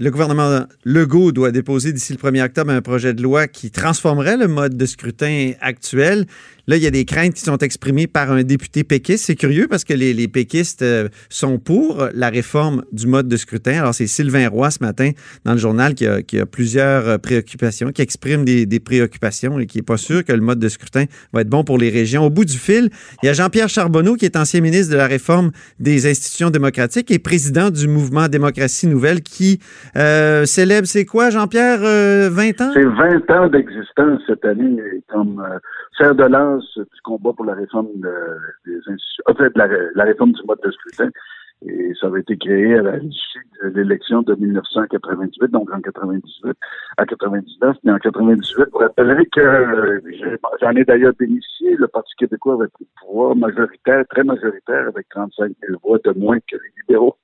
le gouvernement Legault doit déposer d'ici le 1er octobre un projet de loi qui transformerait le mode de scrutin actuel. Là, il y a des craintes qui sont exprimées par un député péquiste. C'est curieux parce que les, péquistes euh, sont pour la réforme du mode de scrutin. Alors, c'est Sylvain Roy ce matin dans le journal qui a, plusieurs euh, préoccupations, qui exprime des, préoccupations et qui n'est pas sûr que le mode de scrutin va être bon pour les régions. Au bout du fil, il y a Jean-Pierre Charbonneau qui est ancien ministre de la réforme des institutions démocratiques et président du mouvement Démocratie Nouvelle qui euh, célèbre, c'est quoi, Jean-Pierre, 20 ans? C'est 20 ans d'existence cette année comme faire de lance du combat pour la réforme des institutions, en fait, la, la, réforme du mode de scrutin. Et ça avait été créé à l'issue de l'élection de 1998, donc en 98 à 99. Mais en 98, vous rappellerez que j'en ai d'ailleurs bénéficié, le Parti québécois avait pris le pouvoir majoritaire, très majoritaire, avec 35 000 voix de moins que les libéraux.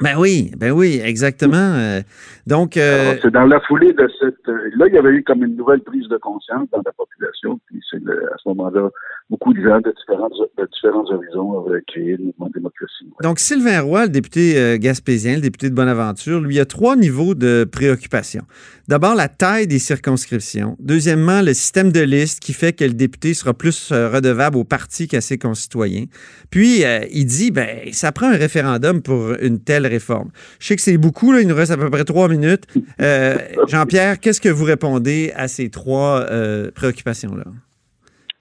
Ben oui, ben oui, exactement. Euh, donc, euh, c'est dans la foulée de cette. Euh, là, il y avait eu comme une nouvelle prise de conscience dans la population. Puis c'est à ce moment-là, beaucoup de gens de différents, de différents horizons avaient créé le mouvement démocratie. Donc, Sylvain Roy, le député gaspésien, le député de Bonaventure, lui a trois niveaux de préoccupation. D'abord, la taille des circonscriptions. Deuxièmement, le système de liste qui fait que le député sera plus redevable au parti qu'à ses concitoyens. Puis, il dit, ben, ça prend un référendum pour une telle réforme? Je sais que c'est beaucoup, là, il nous reste à peu près trois minutes. Euh, Jean-Pierre, qu'est-ce que vous répondez à ces trois euh, préoccupations-là?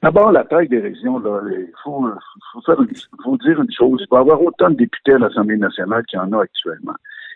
D'abord, la taille des régions, il faut, dire une chose. Il va y avoir autant de députés à l'Assemblée nationale qu'il y en a actuellement.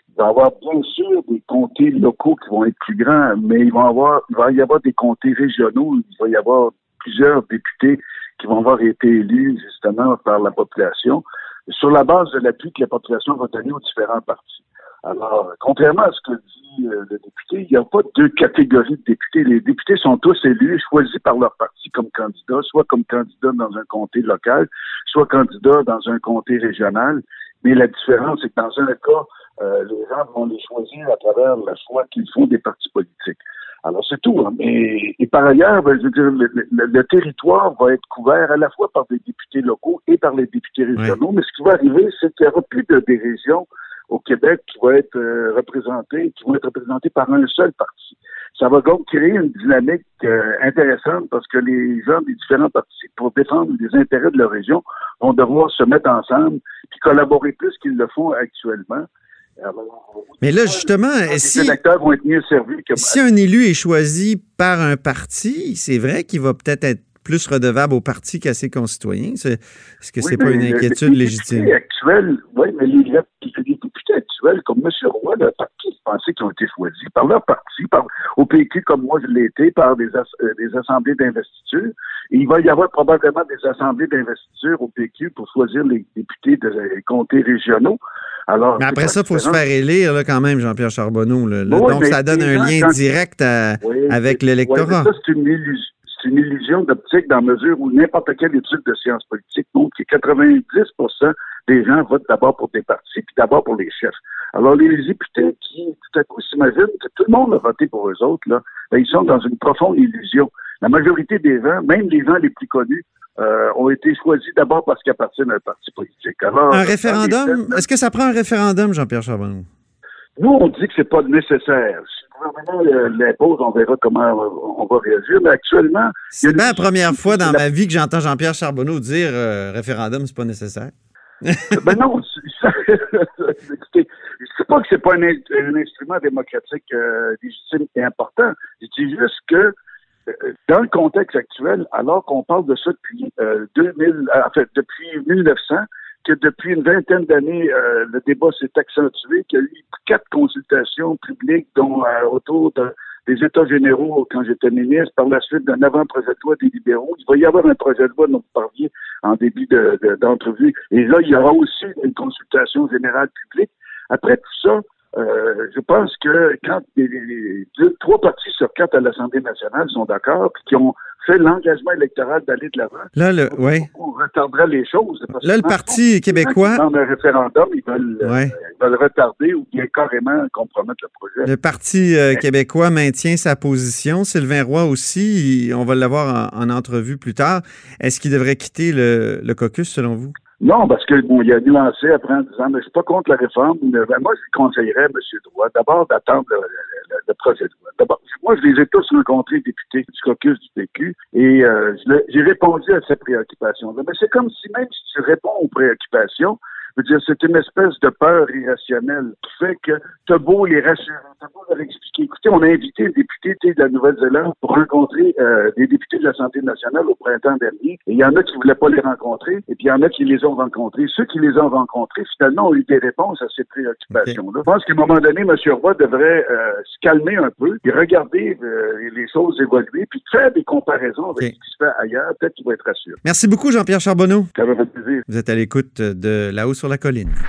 Il va y avoir bien sûr des comtés locaux qui vont être plus grands, mais il va y avoir des comtés régionaux, il va y avoir plusieurs députés qui vont avoir été élus justement par la population sur la base de l'appui que la population va donner aux différents partis. Alors, contrairement à ce que dit euh, le député, il n'y a pas deux catégories de députés. Les députés sont tous élus, choisis par leur parti comme candidats, soit comme candidat dans un comté local, soit candidat dans un comté régional. Mais la différence, c'est que dans un cas, euh, les gens vont les choisir à travers le choix qu'ils font des partis politiques. Alors, c'est tout. Hein. Et, par ailleurs, ben, je veux dire, le, territoire va être couvert à la fois par des députés locaux et par les députés régionaux. Mais ce qui va arriver, c'est qu'il n'y aura plus de, des régions au Québec qui vont être euh, représentées, qui vont être représentées par un seul parti. Ça va donc créer une dynamique euh, intéressante parce que les gens des différents partis, pour défendre les intérêts de leur région, vont devoir se mettre ensemble et collaborer plus qu'ils le font actuellement. Mais là, justement, si, vont être mieux servis si un élu est choisi par un parti, c'est vrai qu'il va peut-être être plus redevable au parti qu'à ses concitoyens? Est-ce que c'est pas une inquiétude légitime? Actuels, oui, mais les, députés actuels, comme M. Roy, le parti pensait qu'ils ont été choisis par leur parti, par, au PQ comme moi je l'ai été, par des, euh, des assemblées d'investiture. Et il va y avoir probablement des assemblées d'investiture au PQ pour choisir les députés des comtés régionaux. Mais après ça, il faut se faire élire là, quand même, Jean-Pierre Charbonneau. Donc, ça donne un lien direct avec l'électorat. ça, c'est une illusion. C'est une illusion d'optique dans la mesure où n'importe quelle étude de sciences politiques montre que 90 des gens votent d'abord pour des partis, puis d'abord pour les chefs. Alors, les députés qui, tout à coup, s'imaginent que tout le monde a voté pour eux autres, là, ben, ils sont dans une profonde illusion. La majorité des gens, même les gens les plus connus, euh, ont été choisis d'abord parce qu'ils appartiennent à un parti politique. un référendum? Est-ce que ça prend un référendum, Jean-Pierre Charbonneau? Nous, on dit que c'est pas nécessaire. Si le gouvernement l'impose, on verra comment on va réagir. Mais actuellement... C'est bien la première fois dans ma vie que j'entends Jean-Pierre Charbonneau dire euh, référendum, c'est pas nécessaire. ben non, écoutez, je ne sais pas que c'est pas un, instrument démocratique euh, légitime et important. Je dis juste que dans le contexte actuel, alors qu'on parle de ça depuis 2000, euh, euh, en depuis 1900, que depuis une vingtaine d'années, euh, le débat s'est accentué, qu'il y a eu quatre consultations publiques, dont autour des États généraux quand j'étais ministre, par la suite d'un avant-projet de loi des libéraux. Il va y avoir un projet de loi dont vous parliez en début d'entrevue. et là, il y aura aussi une consultation générale publique. Après tout ça, euh, je pense que quand les, deux, trois partis sur quatre à l'Assemblée nationale sont d'accord, puis qui ont fait l'engagement électoral d'aller de l'avant, là, le, ouais. on retarderait les choses. Là, le Parti québécois. Dans un référendum, ils veulent, euh, ils veulent, retarder ou bien carrément compromettre le projet. Le Parti euh, québécois maintient sa position. Sylvain Roy aussi, on va l'avoir en, entrevue plus tard. Est-ce qu'il devrait quitter le, le caucus, selon vous? Non, parce que bon, il a nuancé après en disant, mais je suis pas contre la réforme. Mais, ben, moi, je conseillerais, M. Droit, d'abord d'attendre le, le, le, projet de loi. D'abord, moi, je les ai tous rencontrés, députés du caucus du PQ, et euh, j'ai répondu à ces préoccupations-là. Mais c'est comme si même si tu réponds aux préoccupations, je veux dire, c'est une espèce de peur irrationnelle qui fait que t'as beau les rassurer, t'as beau leur expliquer. Écoutez, on a invité des députés de la Nouvelle-Zélande pour rencontrer euh, des députés de la Santé nationale au printemps dernier. Et il y en a qui voulaient pas les rencontrer, et puis il y en a qui les ont rencontrés. Ceux qui les ont rencontrés, finalement, ont eu des réponses à ces préoccupations-là. Je pense qu'à un moment donné, M. Roy devrait euh, se calmer un peu et regarder euh, les choses évoluer, puis faire des comparaisons avec ce qui se fait ailleurs. Peut-être qu'il va être rassuré. Merci beaucoup, Jean-Pierre Charbonneau. Ça va faire plaisir. Vous êtes à l'écoute de La Hausse sur la colline.